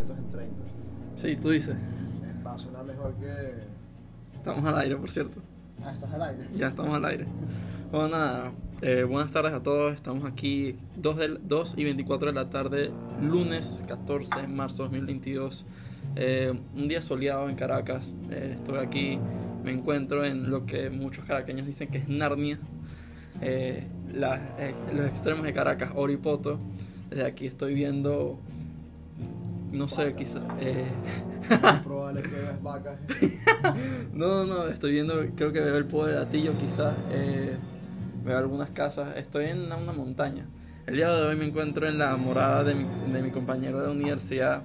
completos en 30. Sí, tú dices. Es va a sonar mejor que. Estamos al aire, por cierto. Ah, estás al aire. Ya estamos al aire. Bueno, nada. eh, buenas tardes a todos. Estamos aquí 2, del, 2 y 24 de la tarde, lunes 14 de marzo 2022. Eh, un día soleado en Caracas. Eh, estoy aquí, me encuentro en lo que muchos caraqueños dicen que es Narnia. Eh, la- eh, los extremos de Caracas, Oripoto. Desde aquí estoy viendo, no sé, quizás... eh, Es probable que veas vacas. No, no, no, estoy viendo, creo que veo el pueblo de Latillo quizás, eh, veo algunas casas, estoy en una, montaña. El día de hoy me encuentro en la morada de mi, de mi compañero de universidad,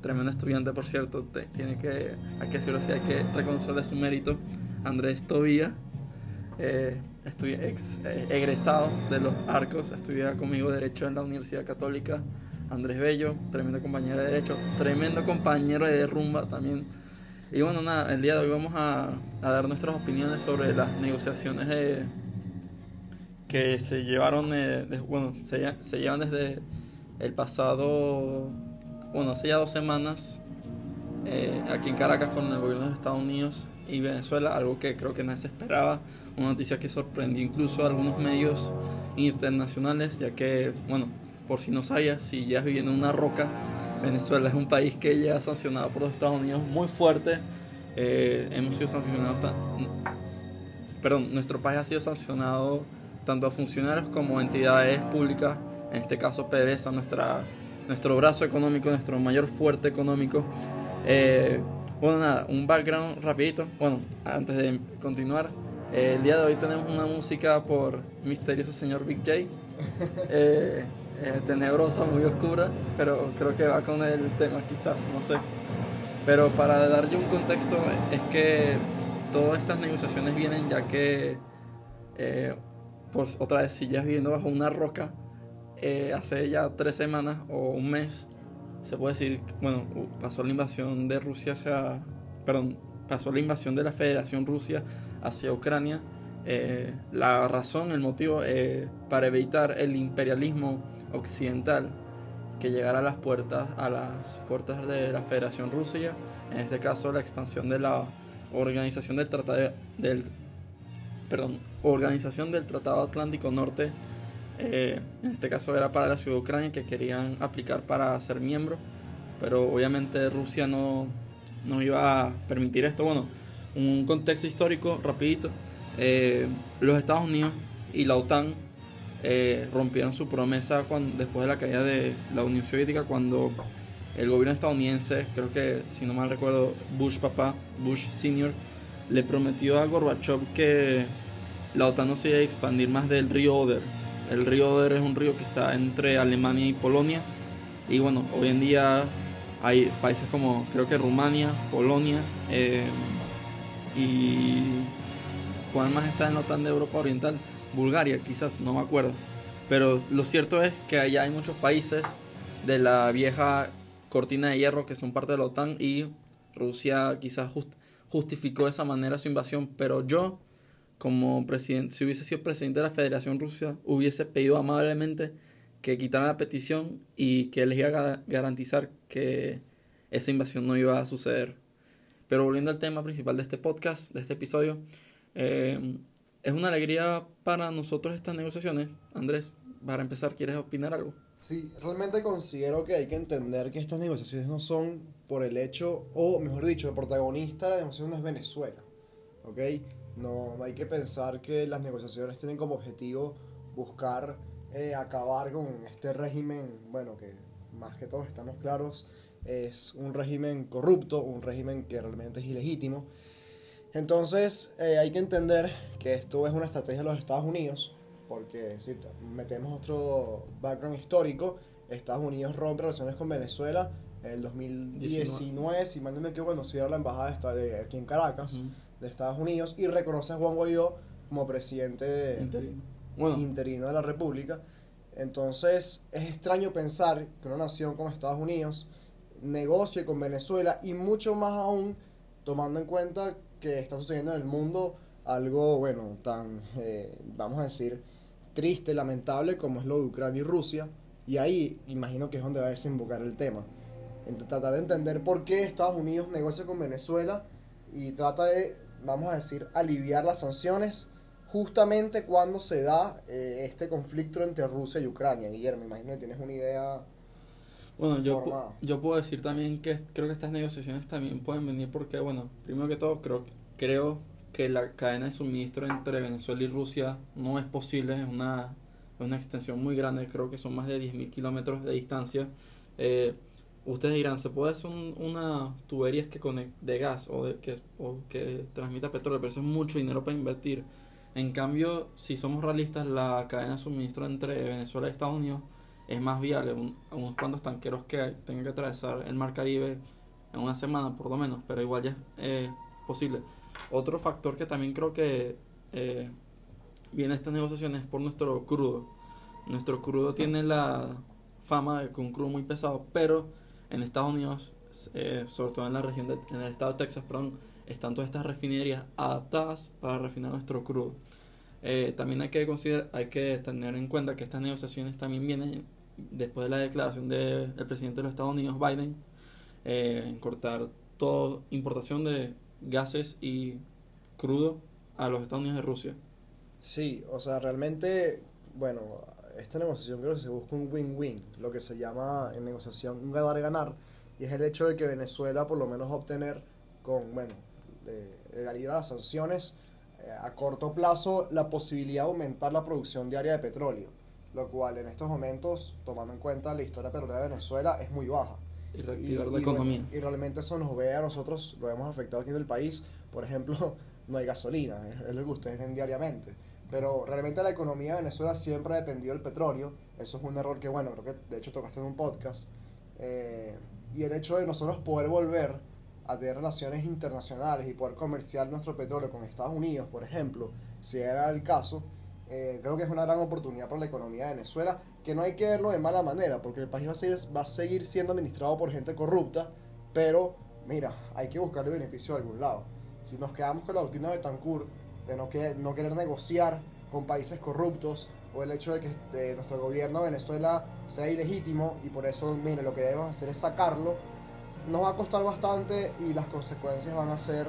tremendo estudiante por cierto, te- tiene que, hay que decirlo así, hay que reconocerle su mérito, Andrés Tobía, eh, ex, eh, egresado de los Arcos, estudia conmigo Derecho en la Universidad Católica, Andrés Bello, tremendo compañero de Derecho, tremendo compañero de rumba también. Y bueno, nada, el día de hoy vamos a, dar nuestras opiniones sobre las negociaciones que se llevaron, eh, bueno, se llevan desde el pasado, bueno, hace ya dos semanas eh, aquí en Caracas con el gobierno de Estados Unidos y Venezuela, algo que creo que nadie se esperaba, una noticia que sorprendió incluso a algunos medios internacionales, ya que, bueno, por si no sabías, si ya viviendo en una roca, Venezuela es un país que ya sancionado por los Estados Unidos muy fuerte, eh, hemos sido sancionados, perdón, nuestro país ha sido sancionado tanto a funcionarios como a entidades públicas, en este caso PDVSA, nuestra, nuestro brazo económico, nuestro mayor fuerte económico. Eh, bueno, nada, un background rapidito. Bueno, antes de continuar, eh, el día de hoy tenemos una música por misterioso señor Big J. Eh, eh, tenebrosa, muy oscura, pero creo que va con el tema quizás, no sé. Pero para darle un contexto, es que todas estas negociaciones vienen ya que, eh, pues otra vez, si ya viviendo bajo una roca, eh, hace ya tres semanas o un mes, se puede decir, bueno, pasó la invasión de Rusia hacia, perdón, pasó la invasión de la Federación Rusia hacia Ucrania. Eh, la razón, el motivo eh, para evitar el imperialismo occidental que llegara a las puertas a las puertas de la Federación Rusia, en este caso la expansión de la organización del tratado del perdón, organización del Tratado Atlántico Norte, eh, en este caso era para la ciudad de Ucrania que querían aplicar para ser miembro, pero obviamente Rusia no, no iba a permitir esto. Bueno, un contexto histórico rapidito, eh, los Estados Unidos y la OTAN eh, rompieron su promesa cuando, después de la caída de la Unión Soviética cuando el gobierno estadounidense, creo que si no mal recuerdo, Bush papá, Bush senior, le prometió a Gorbachev que la OTAN no se iba a expandir más del río Oder. El río Oder es un río que está entre Alemania y Polonia. Y bueno, hoy en día hay países como creo que Rumania, Polonia eh, y ¿cuál más está en la OTAN de Europa Oriental? Bulgaria, quizás, no me acuerdo. Pero lo cierto es que allá hay muchos países de la vieja cortina de hierro que son parte de la OTAN y Rusia quizás just- justificó de esa manera su invasión, pero yo como presidente, si hubiese sido presidente de la Federación Rusia, hubiese pedido amablemente que quitaran la petición y que les iba a ga- garantizar que esa invasión no iba a suceder. Pero volviendo al tema principal de este podcast, de este episodio, eh, es una alegría para nosotros estas negociaciones. Andrés, para empezar, ¿quieres opinar algo? Sí, realmente considero que hay que entender que estas negociaciones no son por el hecho, o mejor dicho, el protagonista de la negociación no es Venezuela. ¿Ok? No, hay que pensar que las negociaciones tienen como objetivo buscar eh, acabar con este régimen, bueno, que más que todos estamos claros, es un régimen corrupto, un régimen que realmente es ilegítimo. Entonces eh, hay que entender que esto es una estrategia de los Estados Unidos, porque si metemos otro background histórico, Estados Unidos rompe relaciones con Venezuela en el 2019, si mal no me equivoco, cuando cierra la embajada de aquí en Caracas de Estados Unidos y reconoce a Juan Guaidó como presidente Interino. Bueno, interino de la República. Entonces es extraño pensar que una nación como Estados Unidos negocie con Venezuela y mucho más aún tomando en cuenta que está sucediendo en el mundo algo, bueno, tan, eh, vamos a decir, triste, lamentable como es lo de Ucrania y Rusia. Y ahí imagino que es donde va a desembocar el tema. tratar de entender por qué Estados Unidos negocia con Venezuela y trata de, vamos a decir, aliviar las sanciones justamente cuando se da eh, este conflicto entre Rusia y Ucrania. Guillermo, imagino que tienes una idea. Bueno, yo, yo puedo decir también que creo que estas negociaciones también pueden venir porque, bueno, primero que todo, creo, creo que la cadena de suministro entre Venezuela y Rusia no es posible, es una, una extensión muy grande, creo que son más de 10.000 kilómetros de distancia. Eh, ustedes dirán, ¿se puede hacer una tubería que de gas o, de, que, o que transmita petróleo? Pero eso es mucho dinero para invertir. En cambio, si somos realistas, la cadena de suministro entre Venezuela y Estados Unidos es más viable. unos cuantos tanqueros que tengan que atravesar el Mar Caribe en una semana, por lo menos, pero igual ya es eh, posible. Otro factor que también creo que eh, viene a estas negociaciones es por nuestro crudo. Nuestro crudo tiene la fama de que un crudo muy pesado, pero en Estados Unidos, eh, sobre todo en la región, de, en el estado de Texas, perdón, están todas estas refinerías adaptadas para refinar nuestro crudo. Eh, también hay que considerar, hay que tener en cuenta que estas negociaciones también vienen después de la declaración del presidente de los Estados Unidos, Biden, eh, cortar toda importación de gases y crudo a los Estados Unidos de Rusia. Sí, o sea, realmente, bueno, esta negociación creo que se busca un win-win, lo que se llama en negociación un ganar-ganar, y es el hecho de que Venezuela por lo menos obtener con, bueno, de, de las sanciones, eh, a corto plazo la posibilidad de aumentar la producción diaria de petróleo, lo cual en estos momentos, tomando en cuenta la historia petrolera de Venezuela, es muy baja. Y reactivar la economía. y realmente eso nos ve a nosotros, lo hemos afectado aquí en el país. Por ejemplo, no hay gasolina, es lo que ustedes ven diariamente. Pero realmente la economía de Venezuela siempre ha dependido del petróleo. Eso es un error que, bueno, creo que de hecho tocaste en un podcast. Eh, y el hecho de nosotros poder volver a tener relaciones internacionales y poder comerciar nuestro petróleo con Estados Unidos, por ejemplo, si era el caso, eh, creo que es una gran oportunidad para la economía de Venezuela, que no hay que verlo de mala manera, porque el país va a, seguir, va a seguir siendo administrado por gente corrupta, pero mira, hay que buscarle beneficio de algún lado. Si nos quedamos con la doctrina de Tancur, de no, que, no querer negociar con países corruptos, o el hecho de que nuestro gobierno de Venezuela sea ilegítimo y por eso, mire, lo que debemos hacer es sacarlo, nos va a costar bastante y las consecuencias van a ser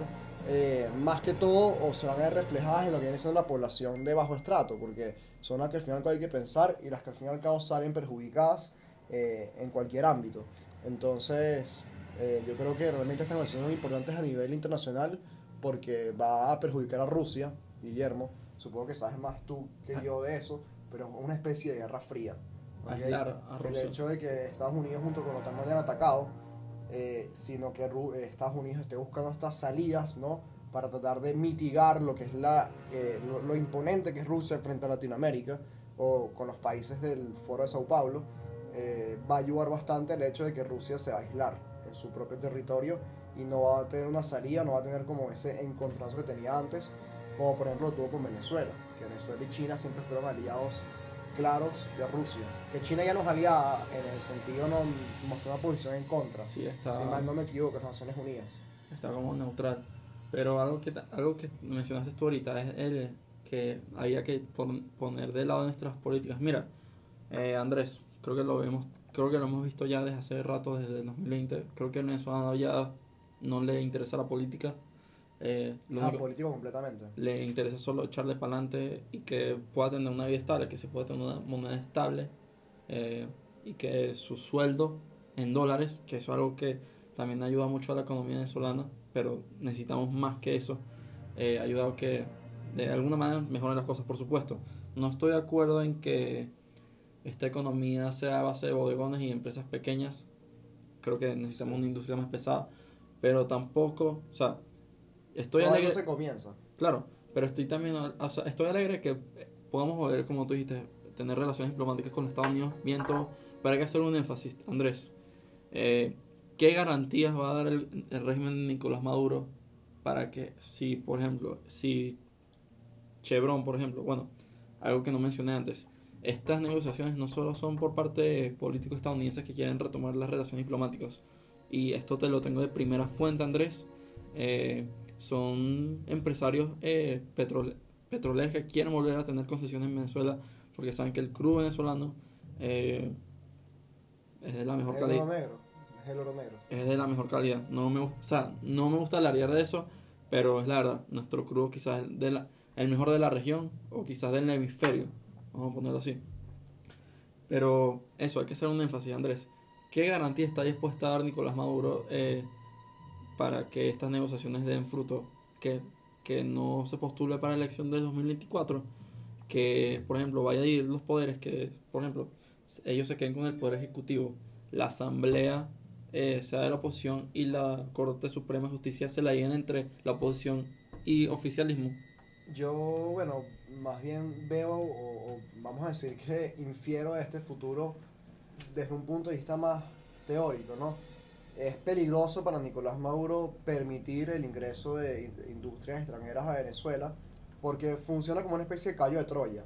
eh, más que todo o se van a ver reflejadas en lo que viene siendo la población de bajo estrato, porque son las que al final hay que pensar y las que al final al cabo salen perjudicadas eh, en cualquier ámbito. Entonces, eh, yo creo que realmente estas negociaciones son importantes a nivel internacional porque va a perjudicar a Rusia, Guillermo. Supongo que sabes más tú que yo de eso, pero es una especie de guerra fría. El hecho de que Estados Unidos junto con OTAN no hayan atacado eh, sino que eh, Estados Unidos esté buscando estas salidas, ¿no? Para tratar de mitigar lo que es la, eh, lo, imponente que es Rusia frente a Latinoamérica o con los países del Foro de Sao Paulo, va a ayudar bastante el hecho de que Rusia se va a aislar en su propio territorio y no va a tener una salida, no va a tener como ese encontronazo que tenía antes, como por ejemplo lo tuvo con Venezuela, que Venezuela y China siempre fueron aliados claros de Rusia. Que China ya nos aliada en el sentido no mostró una posición en contra. Sí, está, si mal no me equivoco, las Naciones Unidas. Está como neutral. Pero algo que, algo que mencionaste tú ahorita es el que había que poner de lado nuestras políticas. Mira, eh, Andrés, creo que lo vemos, creo que lo hemos visto ya desde hace rato, desde el 2020. Creo que el venezolano ya no le interesa la política eh, ah, político completamente. Le interesa solo echarle para adelante y que pueda tener una vida estable, que se pueda tener una moneda estable eh, y que su sueldo en dólares, que eso es algo que también ayuda mucho a la economía venezolana, pero necesitamos más que eso, eh, ayuda a que de alguna manera mejoren las cosas, por supuesto. No estoy de acuerdo en que esta economía sea a base de bodegones y empresas pequeñas. Creo que necesitamos una industria más pesada, pero tampoco, o sea, Estoy alegre. se comienza. Claro, pero estoy también, o sea, estoy alegre que podamos volver, como tú dijiste, tener relaciones diplomáticas con Estados Unidos. Pero hay que hacer un énfasis, Andrés. Eh, ¿Qué garantías va a dar el, régimen de Nicolás Maduro para que, si, por ejemplo, si Chevron, por ejemplo, bueno, algo que no mencioné antes, estas negociaciones no solo son por parte de políticos estadounidenses que quieren retomar las relaciones diplomáticas, y esto te lo tengo de primera fuente, Andrés. Eh, son empresarios eh, petroleros que quieren volver a tener concesiones en Venezuela porque saben que el crudo venezolano eh, es de la mejor calidad. negro. Es el oro negro. es de la mejor calidad. No me, o sea, no me gusta alardear de eso, pero es la verdad. Nuestro crudo quizás es de la- el mejor de la región o quizás del hemisferio. Vamos a ponerlo así. Pero eso, hay que hacer un énfasis, Andrés. ¿Qué garantía está dispuesta a dar Nicolás Maduro eh, para que estas negociaciones den fruto? Que, que no se postule para la elección del 2024. Que, por ejemplo, vaya a ir los poderes, que, por ejemplo, ellos se queden con el poder ejecutivo. La asamblea eh, sea de la oposición y la Corte Suprema de Justicia se la lleven entre la oposición y oficialismo. Yo, bueno, más bien veo, o, o vamos a decir que infiero este futuro desde un punto de vista más teórico, ¿no? Es peligroso para Nicolás Maduro permitir el ingreso de in- industrias extranjeras a Venezuela porque funciona como una especie de callo de Troya.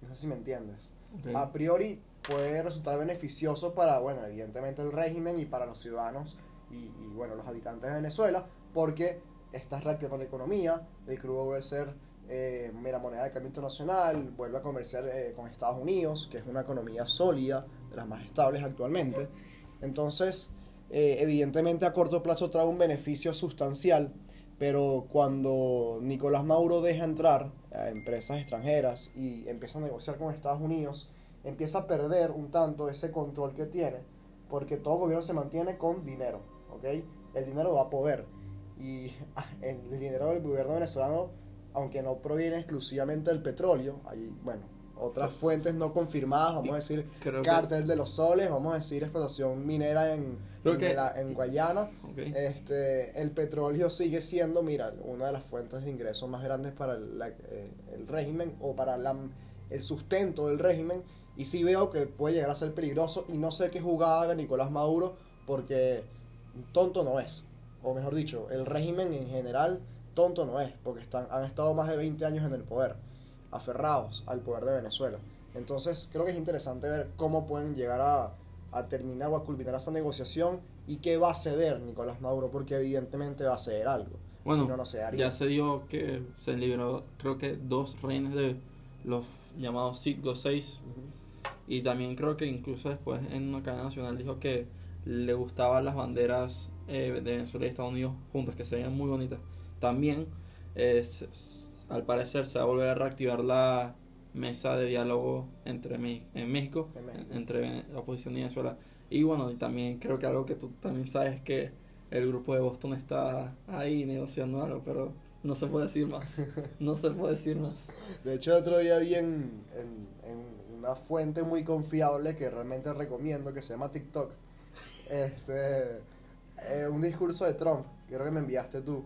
No sé si me entiendes. A priori puede resultar beneficioso para, bueno, evidentemente el régimen y para los ciudadanos y, y, bueno, los habitantes de Venezuela, porque estás reactivando la economía, el crudo vuelve a ser eh, mera moneda de cambio internacional, vuelve a comerciar eh, con Estados Unidos, que es una economía sólida, de las más estables actualmente. Entonces, eh, evidentemente a corto plazo trae un beneficio sustancial, pero cuando Nicolás Maduro deja entrar a empresas extranjeras y empieza a negociar con Estados Unidos, empieza a perder un tanto ese control que tiene, porque todo gobierno se mantiene con dinero, ¿ok? El dinero da poder y ah, el dinero del gobierno venezolano, aunque no proviene exclusivamente del petróleo, hay, bueno, otras fuentes no confirmadas, vamos a decir, Creo que- cártel de los soles, vamos a decir, explotación minera en, Creo en, que- la- en Guayana. Este, el petróleo sigue siendo, mira, una de las fuentes de ingresos más grandes para el, la- eh, el régimen o para la- el sustento del régimen. Y sí veo que puede llegar a ser peligroso y no sé qué jugada haga Nicolás Maduro porque tonto no es. O mejor dicho, el régimen en general tonto no es porque están, han estado más de 20 años en el poder, aferrados al poder de Venezuela. Entonces creo que es interesante ver cómo pueden llegar a, a terminar o a culminar esa negociación y qué va a ceder Nicolás Maduro, porque evidentemente va a ceder algo. Bueno, si no, no se daría. ya se dio que se liberó, creo que dos rehenes de los llamados Citgo 6. Y también creo que incluso después en una cadena nacional dijo que le gustaban las banderas eh, de Venezuela y Estados Unidos juntas, que se veían muy bonitas. También, eh, al parecer, se va a volver a reactivar la mesa de diálogo entre Me- en México, En México. en- entre la oposición y Venezuela. Y bueno, y también creo que algo que tú también sabes que el grupo de Boston está ahí negociando algo, pero no se puede decir más. No se puede decir más. De hecho, otro día vi en, en- en una fuente muy confiable que realmente recomiendo, que se llama TikTok, este, eh, un discurso de Trump, creo que me enviaste tú,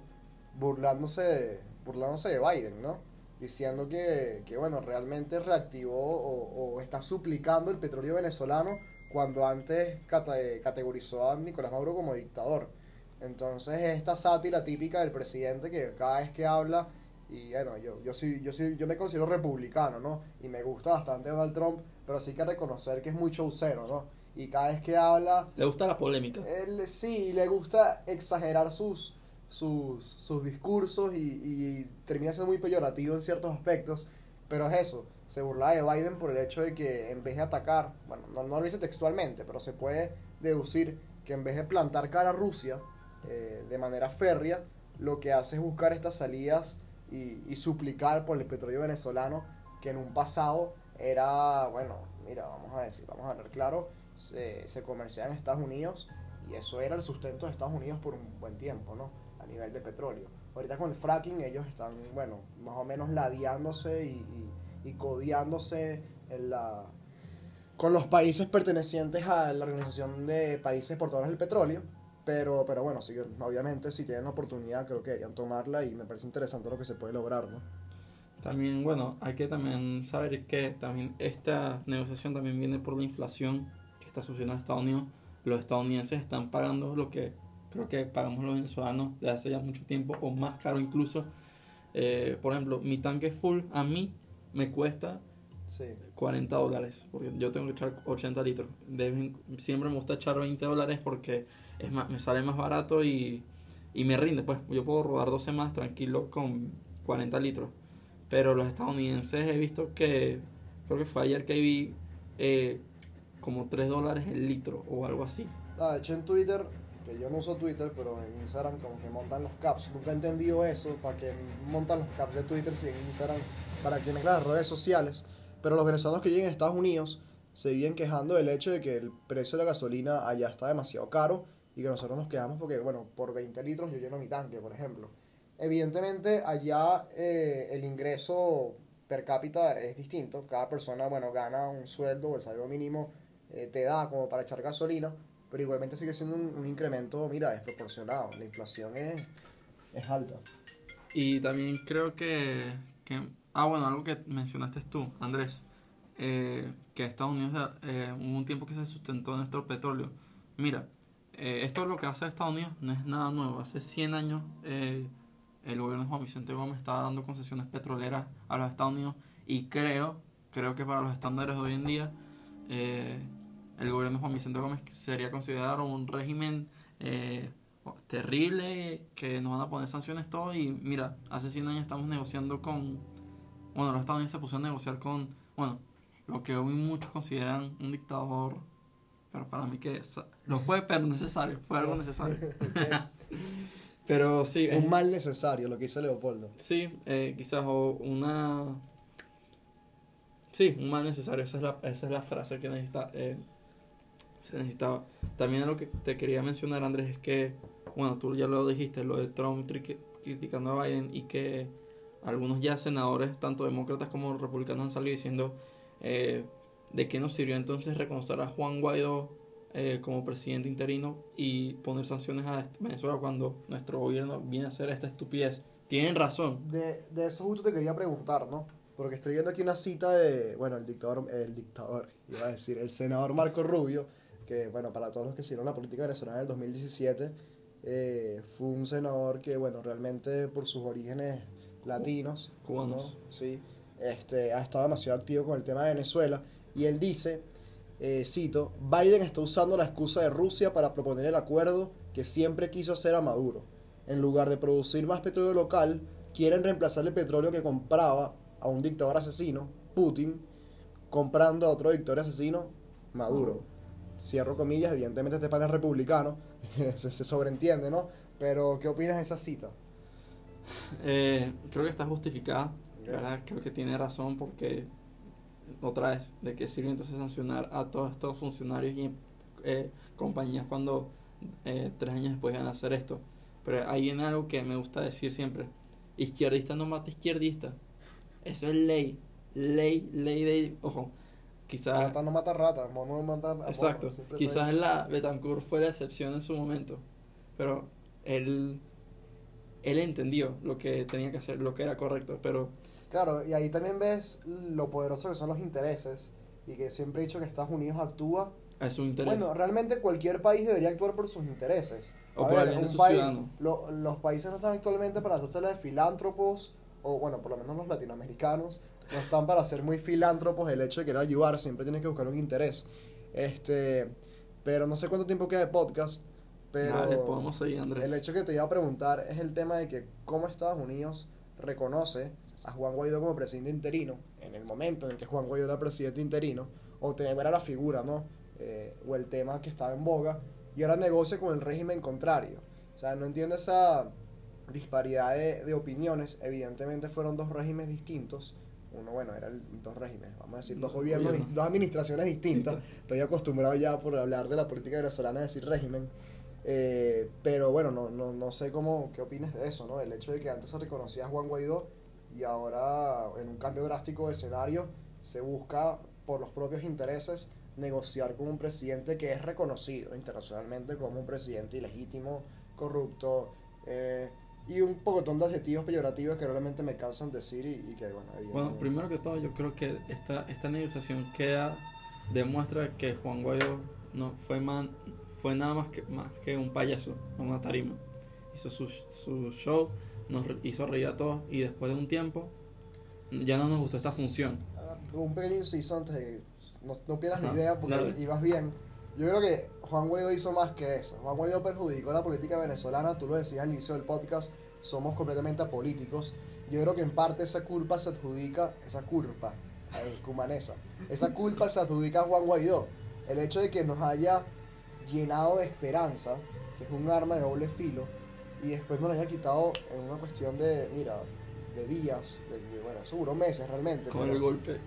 burlándose de, burlándose de Biden, ¿no? Diciendo que, que bueno, realmente reactivó o, o está suplicando el petróleo venezolano cuando antes cate- categorizó a Nicolás Maduro como dictador. Entonces, esta sátira típica del presidente que cada vez que habla y bueno, yo, yo sí, yo sí, yo me considero republicano, ¿no? Y me gusta bastante Donald Trump, pero sí que reconocer que es muy showcero, ¿no? Y cada vez que habla, Le gusta la polémica. él sí le gusta exagerar sus, sus, sus discursos y, y termina siendo muy peyorativo en ciertos aspectos. Pero es eso, se burla de Biden por el hecho de que en vez de atacar, bueno, no, no lo dice textualmente, pero se puede deducir que en vez de plantar cara a Rusia eh, de manera férrea, lo que hace es buscar estas salidas y, y suplicar por el petróleo venezolano, que en un pasado era, bueno, mira, vamos a decir, vamos a hablar claro, se, se comerciaba en Estados Unidos y eso era el sustento de Estados Unidos por un buen tiempo, ¿no? A nivel de petróleo. Ahorita con el fracking ellos están, bueno, más o menos ladeándose y, y, y codeándose en la, con los países pertenecientes a la Organización de Países Exportadores del Petróleo. Pero, pero bueno, sí, obviamente si tienen la oportunidad creo que deberían tomarla y me parece interesante lo que se puede lograr, ¿no? También, bueno, hay que también saber que también esta negociación también viene por la inflación que está sucediendo en Estados Unidos. Los estadounidenses están pagando lo que creo que pagamos los venezolanos desde hace ya mucho tiempo o más caro incluso. Eh, por ejemplo, mi tanque full a mí me cuesta Sí. 40 dólares, porque yo tengo que echar 80 litros. Deben- siempre me gusta echar 20 dólares porque es más, me sale más barato y, y me rinde. Pues yo puedo rodar dos semanas tranquilo con 40 litros. Pero los estadounidenses he visto que, creo que fue ayer que vi eh, como 3 dólares el litro o algo así. Ah, hecho en Twitter, que yo no uso Twitter, pero en Instagram como que montan los caps. Nunca he entendido eso, para que montan los caps de Twitter si en Instagram, para quienes las redes sociales. Pero los venezolanos que lleguen a Estados Unidos se vienen quejando del hecho de que el precio de la gasolina allá está demasiado caro y que nosotros nos quejamos porque, bueno, por 20 litros yo lleno mi tanque, por ejemplo. Evidentemente allá eh, el ingreso per cápita es distinto. Cada persona, bueno, gana un sueldo o el salario mínimo eh, te da como para echar gasolina, pero igualmente sigue siendo un, un incremento, mira, desproporcionado. La inflación es, es alta. Y también creo que, que- Ah, bueno, algo que mencionaste tú, Andrés. eh, que Estados Unidos eh, hubo un tiempo que se sustentó nuestro petróleo. Mira, eh, esto es lo que hace Estados Unidos, no es nada nuevo. Hace 100 años eh, el gobierno de Juan Vicente Gómez estaba dando concesiones petroleras a los Estados Unidos y creo, creo que para los estándares de hoy en día, eh, el gobierno de Juan Vicente Gómez sería considerado un régimen eh, terrible, que nos van a poner sanciones todo y mira, hace 100 años estamos negociando con, bueno, los Estados Unidos se pusieron a negociar con, bueno, lo que hoy muchos consideran un dictador, pero para mí que lo fue, pero necesario, fue algo necesario. pero sí, Un mal necesario, lo que dice Leopoldo. Sí, eh, quizás o una... Sí, un mal necesario, esa es la, esa es la frase que necesita, eh, se necesitaba. También lo que te quería mencionar, Andrés, es que, bueno, tú ya lo dijiste, lo de Trump criticando a Biden y que algunos ya senadores, tanto demócratas como republicanos, han salido diciendo eh, de qué nos sirvió entonces reconocer a Juan Guaidó eh, como presidente interino y poner sanciones a Venezuela cuando nuestro gobierno viene a hacer esta estupidez. Tienen razón. De, de eso justo te quería preguntar, ¿no? Porque estoy viendo aquí una cita de, bueno, el dictador, el dictador, iba a decir, el senador Marco Rubio, que, bueno, para todos los que siguieron la política venezolana en el 2017, eh, fue un senador que, bueno, realmente por sus orígenes latinos, Cubanos. ¿no? Sí, este, ha estado demasiado activo con el tema de Venezuela, y él dice, eh, cito, Biden está usando la excusa de Rusia para proponer el acuerdo que siempre quiso hacer a Maduro. En lugar de producir más petróleo local, quieren reemplazar el petróleo que compraba a un dictador asesino, Putin, comprando a otro dictador asesino, Maduro. Cierro comillas, evidentemente este pan es republicano, se, se sobreentiende, ¿no? Pero, ¿qué opinas de esa cita? Eh, creo que está justificada. Creo que tiene razón porque, otra vez, de qué sirve entonces sancionar a todos estos funcionarios y eh, compañías cuando eh, tres años después van a hacer esto. Pero ahí viene algo que me gusta decir siempre. Izquierdista no mata izquierdista. Eso es ley. Ley, ley de... Ojo, quizás... Rata no mata rata, mono no mata Exacto. Quizás la Betancourt fue la excepción en su momento, pero él él entendió lo que tenía que hacer, lo que era correcto, pero Claro, y ahí también ves lo poderoso que son los intereses y que siempre he dicho que Estados Unidos actúa. es su interés. Bueno, realmente cualquier país debería actuar por sus intereses. O A por ver, un país, lo- los países no están actualmente para hacerse de filántropos, o bueno, por lo menos los latinoamericanos, no están para ser muy filántropos. El hecho de querer ayudar siempre tienes que buscar un interés. Este, pero no sé cuánto tiempo queda de podcast, pero Dale, podemos seguir, Andrés. el hecho que te iba a preguntar es el tema de que cómo Estados Unidos reconoce a Juan Guaidó como presidente interino en el momento en el que Juan Guaidó era presidente interino, o te era la figura, ¿no? Eh, o el tema que estaba en boga, y ahora negocia con el régimen contrario. O sea, no entiendo esa disparidad de, de opiniones. Evidentemente fueron dos regímenes distintos. Uno, bueno, eran dos regímenes, vamos a decir, dos gobiernos, dos administraciones distintas. Estoy acostumbrado ya por hablar de la política venezolana a decir régimen. Eh, pero bueno, no, no, no sé cómo, qué opinas de eso, ¿no? El hecho de que antes se reconocía a Juan Guaidó y ahora en un cambio drástico de escenario se busca por los propios intereses negociar con un presidente que es reconocido internacionalmente como un presidente ilegítimo, corrupto eh, y un pocotón de adjetivos peyorativos que realmente me cansan decir y, y que bueno, Bueno, primero que todo, yo creo que esta, esta negociación queda, demuestra que Juan Guaidó no fue, man, fue nada más que, más que un payaso una tarima. Hizo su, su show, nos hizo reír a todos y después de un tiempo ya no nos gustó esta función. Ah, Un pequeño inciso antes de que no, no pierdas Ajá, la idea porque dale. ibas bien. Yo creo que Juan Guaidó hizo más que eso. Juan Guaidó perjudicó la política venezolana, tú lo decías al inicio del podcast, somos completamente apolíticos. Yo creo que en parte esa culpa se adjudica, esa culpa, cumanesa, esa culpa se adjudica a Juan Guaidó. El hecho de que nos haya llenado de esperanza, que es un arma de doble filo, y después nos la haya quitado en una cuestión de, mira, de días, de, de, bueno, seguro meses realmente. Con el golpe.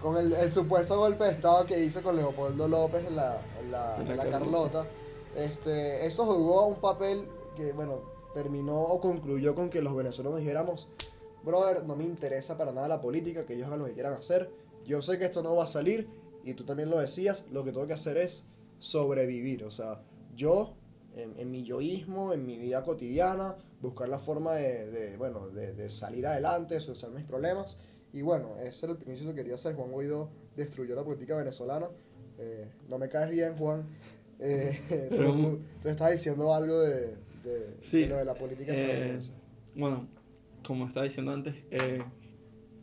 con el, el supuesto golpe de estado que hizo con Leopoldo López en la, la, Carlota. Carlota, este, eso jugó un papel que, bueno, terminó o concluyó con que los venezolanos dijéramos, brother, no me interesa para nada la política, que ellos hagan lo que quieran hacer, yo sé que esto no va a salir, y tú también lo decías, lo que tengo que hacer es sobrevivir, o sea, yo, en, en mi yoísmo, en mi vida cotidiana, buscar la forma de, de, bueno, de, de salir adelante, de solucionar mis problemas, y bueno, ese era el principio que quería hacer. Juan Guaidó destruyó la política venezolana. Eh, no me caes bien, Juan. Eh, pero tú, tú estabas diciendo algo de, de, Sí, de lo de la política eh, estadounidense. Bueno, como estaba diciendo antes, eh,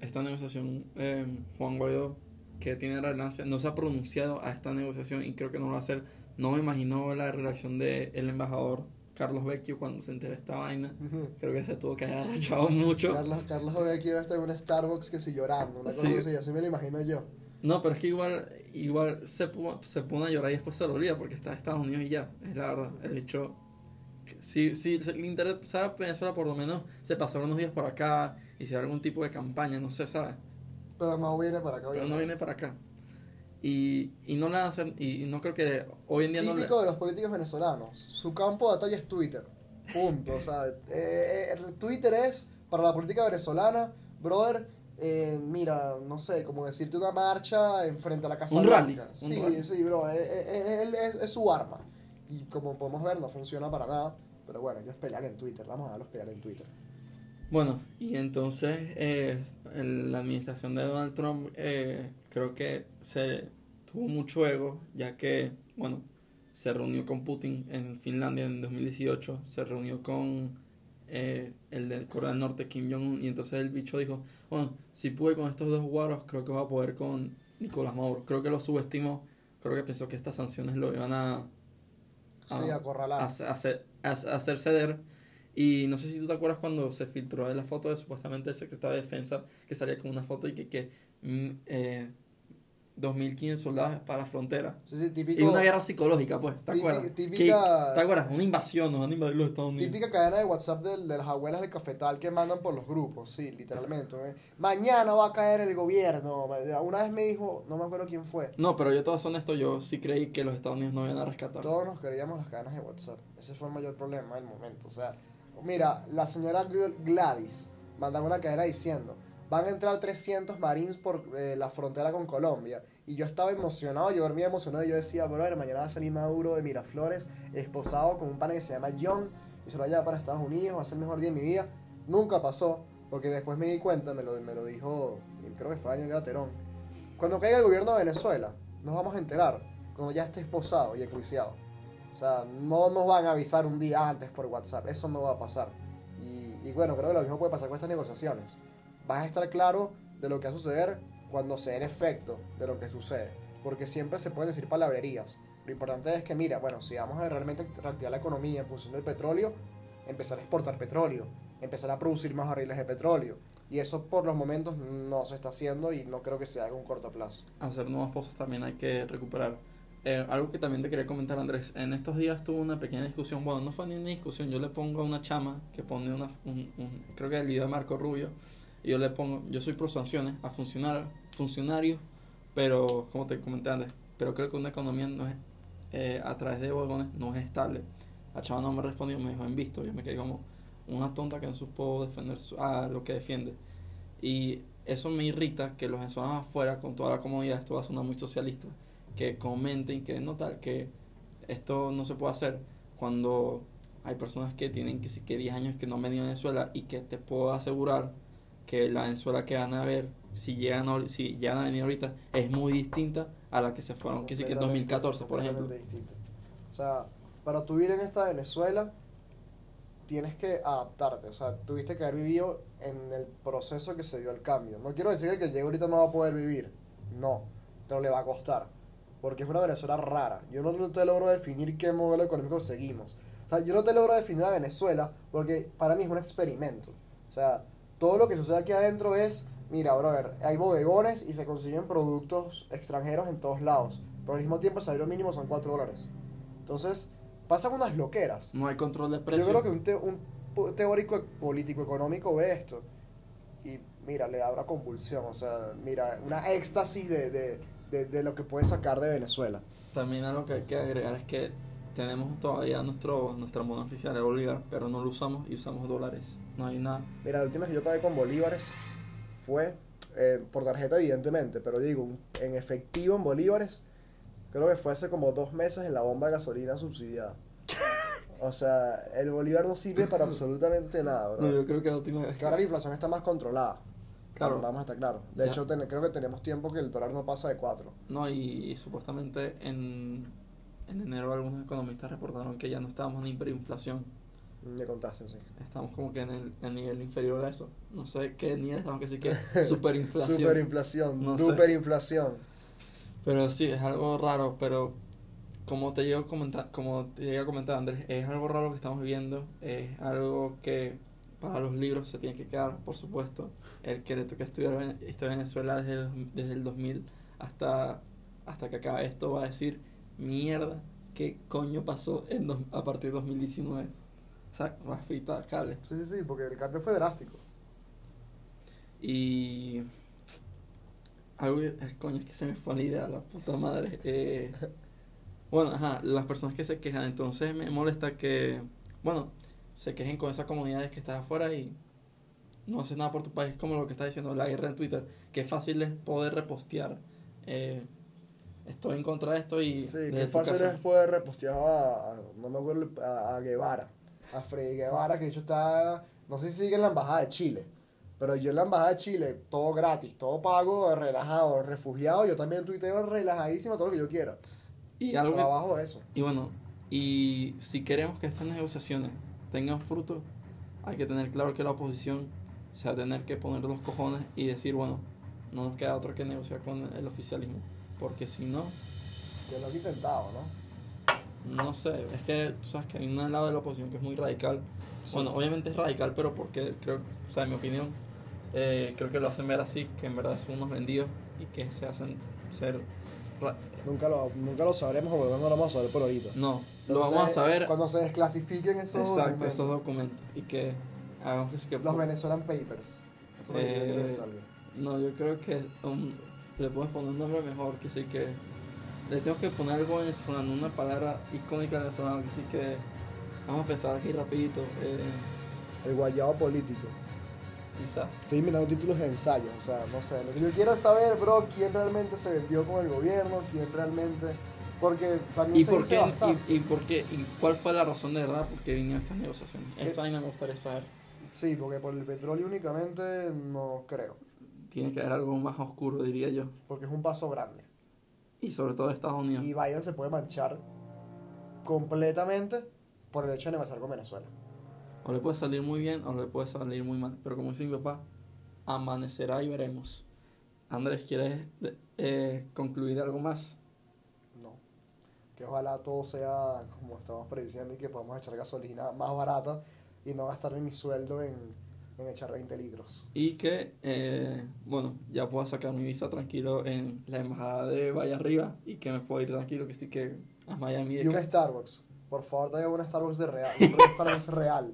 esta negociación, eh, Juan Guaidó, que tiene relevancia, no se ha pronunciado a esta negociación y creo que no lo va a hacer. No me imagino la relación del el embajador Carlos Vecchio cuando se enteró de esta vaina. Creo que se tuvo que haber arrechado mucho. Carlos, Carlos ve aquí va a estar en un Starbucks que si llorando, una cosa Sí. así, así me lo imagino yo. No, pero es que igual, igual se, se pone a llorar y después se lo olvida porque está en Estados Unidos y ya, es la verdad. El hecho, si, si le interesa a Venezuela, por lo menos se pasaron unos días por acá, hicieron algún tipo de campaña, no sé, ¿sabes? Pero no viene para acá. Pero no viene para acá. Y, y no le van a hacer, y, no creo que hoy en día no le... Típico de los políticos venezolanos. Su campo de batalla es Twitter. Punto. O sea, eh, eh, Twitter es para la política venezolana, brother. Eh, mira, no sé, como decirte una marcha enfrente a la Casa Un rally, un Sí, rally. sí, bro. eh, él es, es su arma. Y como podemos ver, no funciona para nada. Pero bueno, ellos pelean en Twitter. Vamos a verlos pelear en Twitter. Bueno, y entonces eh, la administración de Donald Trump eh, creo que se tuvo mucho ego, ya que, bueno, se reunió con Putin en Finlandia en 2018, se reunió con eh, el de Corea del Norte, Kim Jong-un, y entonces el bicho dijo, bueno, si pude con estos dos guaros, creo que va a poder con Nicolás Maduro. Creo que lo subestimó, creo que pensó que estas sanciones lo iban a, Sí, Ah, acorralar. a, hacer, a, a hacer ceder. Y no sé si tú te acuerdas cuando se filtró de la foto de supuestamente el secretario de defensa que salía con una foto y que, que mm, eh, 2015 soldados para la frontera. Sí, típico. Y una guerra psicológica, pues, ¿te acuerdas? típica- ¿Te acuerdas? Una invasión, nos van a invadir los Estados Unidos. Típica cadena de WhatsApp del- de, las abuelas del cafetal que mandan por los grupos, sí, literalmente. ¿eh? Mañana va a caer el gobierno. Una vez me dijo, no me acuerdo quién fue, No, pero yo todo honesto, yo sí creí que los Estados Unidos no iban a rescatar. todos nos creíamos las cadenas de WhatsApp. Ese fue el mayor problema del momento. O sea, mira, la señora Gl- Gladys mandaba una cadena diciendo, van a entrar 300 marines por eh, la frontera con Colombia. Y yo estaba emocionado, yo dormía emocionado y yo decía, brother, mañana va a salir Maduro de Miraflores, esposado con un pana que se llama John, y se lo va a llevar para Estados Unidos, va a ser el mejor día de mi vida. Nunca pasó, porque después me di cuenta, me lo, me lo dijo, creo que fue Daniel Graterón. Cuando caiga el gobierno de Venezuela, nos vamos a enterar, cuando ya esté esposado y enjuiciado. O sea, no nos van a avisar un día antes por WhatsApp, eso no va a pasar. Y, y bueno, creo que lo mismo puede pasar con estas negociaciones. Vas a estar claro de lo que va a suceder cuando se dé el efecto de lo que sucede. Porque siempre se pueden decir palabrerías. Lo importante es que, mira, bueno, si vamos a realmente reactivar la economía en función del petróleo, empezar a exportar petróleo, empezar a producir más barriles de petróleo. Y eso por los momentos no se está haciendo y no creo que se haga un corto plazo. hacer nuevos pozos también hay que recuperar. Eh, algo que también te quería comentar, Andrés. En estos días tuve una pequeña discusión. Bueno, no fue ni una discusión. Yo le pongo a una chama que pone una. Un, un- creo que el video de Marco Rubio. Y yo le pongo. Yo soy pro sanciones a funcionar, funcionarios. Pero, como te comenté antes. Pero creo que una economía no es. eh, a través de bogones no es estable. La chava no me respondió, me dijo en visto. Yo me quedé como una tonta que no supo defender su- lo que defiende. Y eso me irrita que los venezolanos afuera, con toda la comodidad, esto va a sonar muy socialista, que comenten, que no tal, que esto no se puede hacer cuando hay personas que tienen que, sí que 10 años que no han venido a Venezuela y que te puedo asegurar que la Venezuela que van a ver, si llegan a, si llegan a venir ahorita, es muy distinta a la que se fueron, que sí que en Completamente- 2014, por ejemplo. distinto. O sea, para tu vivir en esta Venezuela, tienes que adaptarte. O sea, tuviste que haber vivido en el proceso que se dio el cambio. No quiero decir que el que llegue ahorita no va a poder vivir. No, pero le va a costar. Porque es una Venezuela rara. Yo no te logro definir qué modelo económico seguimos. O sea, yo no te logro definir a Venezuela porque para mí es un experimento. O sea, todo lo que sucede aquí adentro es, mira, brother, hay bodegones y se consiguen productos extranjeros en todos lados. Pero al mismo tiempo el salario mínimo son 4 dólares. Entonces, pasan unas loqueras. No hay control de precios. Yo creo que un, te- un teórico político económico ve esto y mira, le da una convulsión, o sea, mira, una éxtasis de, de, de, de lo que puede sacar de Venezuela. También algo que hay que agregar es que tenemos todavía nuestro, nuestra moneda oficial, el bolívar, pero no lo usamos y usamos dólares. No hay nada. Mira, la última que yo pagué con bolívares fue eh, por tarjeta, evidentemente, pero digo, en efectivo en bolívares, creo que fue hace como dos meses en la bomba de gasolina subsidiada. O sea, el bolívar no sirve para absolutamente nada, bro. No, yo creo que la última vez Que ahora la inflación está más controlada. Claro. Vamos a estar claros. De Ya. hecho, ten- creo que tenemos tiempo que el dólar no pasa de 4. No, y, y supuestamente en, en enero algunos economistas reportaron que ya no estábamos en hiperinflación. Me contaste, sí. Estamos como que en el, el nivel inferior a eso. No sé qué nivel estamos, que sí que superinflación. Superinflación, No sé. superinflación. Pero sí, es algo raro, pero como te llego a comentar, como te llegué a comentar Andrés, es algo raro que estamos viviendo, es algo que para los libros se tiene que quedar, por supuesto. El que le toque estudiar historia de Venezuela desde, desde el 2000 hasta, hasta que acabe esto va a decir, mierda, ¿qué coño pasó en dos- a partir de 2019? O sea, va a fritar cable. Sí, sí, sí, porque el cambio fue drástico. Y algo es coño, es que se me fue la idea, la puta madre. Eh, bueno, ajá, las personas que se quejan, entonces me molesta que, bueno, se quejen con esas comunidades que están afuera y no hacen nada por tu país, como lo que está diciendo la guerra en Twitter, que fácil es poder repostear. Eh, estoy en contra de esto y Sí, que tu fácil casa- es poder repostear a, no me acuerdo, a, a Guevara, a Freddy Guevara, que de hecho está, no sé si sigue en la Embajada de Chile, pero yo en la Embajada de Chile, todo gratis, todo pago, relajado, refugiado, yo también tuiteo relajadísimo todo lo que yo quiera. y algo que- Trabajo de eso. Y bueno, y si queremos que estas negociaciones tengan fruto, hay que tener claro que la oposición se va a tener que poner los cojones y decir, bueno, no nos queda otro que negociar con el oficialismo. Porque si no, Que lo he intentado, ¿no? no sé, es que tú sabes que hay un lado de la oposición que es muy radical. Sí. Bueno, obviamente es radical, pero porque creo, o sea, en mi opinión, eh, creo que lo hacen ver así, que en verdad son unos vendidos y que se hacen ser... Nunca lo, nunca lo sabremos o no lo vamos a saber por ahorita. No, lo vamos a saber... Cuando se desclasifiquen esos Exacto, documentos. esos documentos. Y que hagamos que. Los Venezuelan Papers. Eso es lo que quiero que Eh, salga. No, yo creo que un- le podemos poner un nombre mejor, que sí que... Le tengo que poner algo venezolano, una palabra icónica venezolana, que sí que... Vamos a pensar aquí rapidito, eh, El guayabo político. quizá. Estoy mirando títulos de ensayos, o sea, no sé. Lo que yo quiero es saber, bro, quién realmente se vendió con el gobierno, quién realmente. Porque también ¿Y se por, dice qué, bastante. y, y por qué? ¿Y cuál fue la razón de verdad por qué vinieron estas negociaciones? ¿Qué? Esa vaina me gustaría saber. Sí, porque por el petróleo únicamente no creo. Tiene que haber algo más oscuro, diría yo. Porque es un paso grande. Y sobre todo de Estados Unidos. Y Biden se puede manchar completamente por el hecho de negociar con Venezuela. O le puede salir muy bien o le puede salir muy mal. Pero como dice mi papá, amanecerá y veremos. Andrés, ¿quieres eh, concluir algo más? No. Que ojalá todo sea como estamos prediciendo y que podamos echar gasolina más barata y no gastar mi sueldo en, en echar 20 litros. Y que, eh, bueno, ya pueda sacar mi visa tranquilo en la embajada de Valle Arriba y que me pueda ir tranquilo, que sí que a Miami. de Y un Starbucks. Por favor, traiga una Starbucks de real. Un Starbucks real.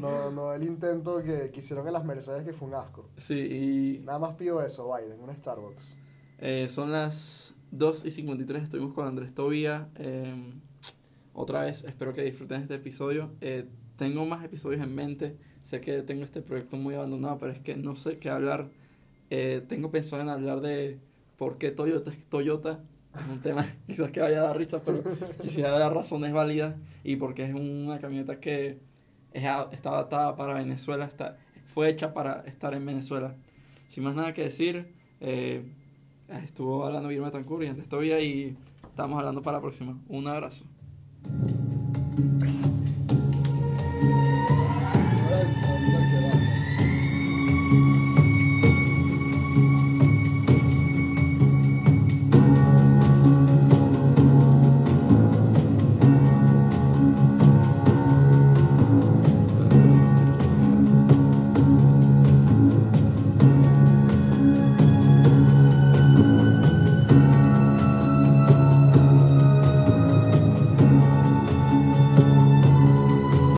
No, no el intento que, que hicieron en las Mercedes que fue un asco. Sí, y Nada más pido eso, Biden, un Starbucks. eh, son las 2 y 53, estuvimos con Andrés Tobía. eh, otra vez, espero que disfruten este episodio. Eh, tengo más episodios en mente, sé que tengo este proyecto muy abandonado, pero es que no sé qué hablar. Eh, tengo pensado en hablar de por qué Toyota es Toyota. Un tema quizás que vaya a dar risa, pero quisiera dar razones válidas y porque es una camioneta que es está adaptada para Venezuela, está, fue hecha para estar en Venezuela. Sin más nada que decir, eh, estuvo hablando Guillermo Tancur y Andrés Tobía y estamos hablando para la próxima. Un abrazo.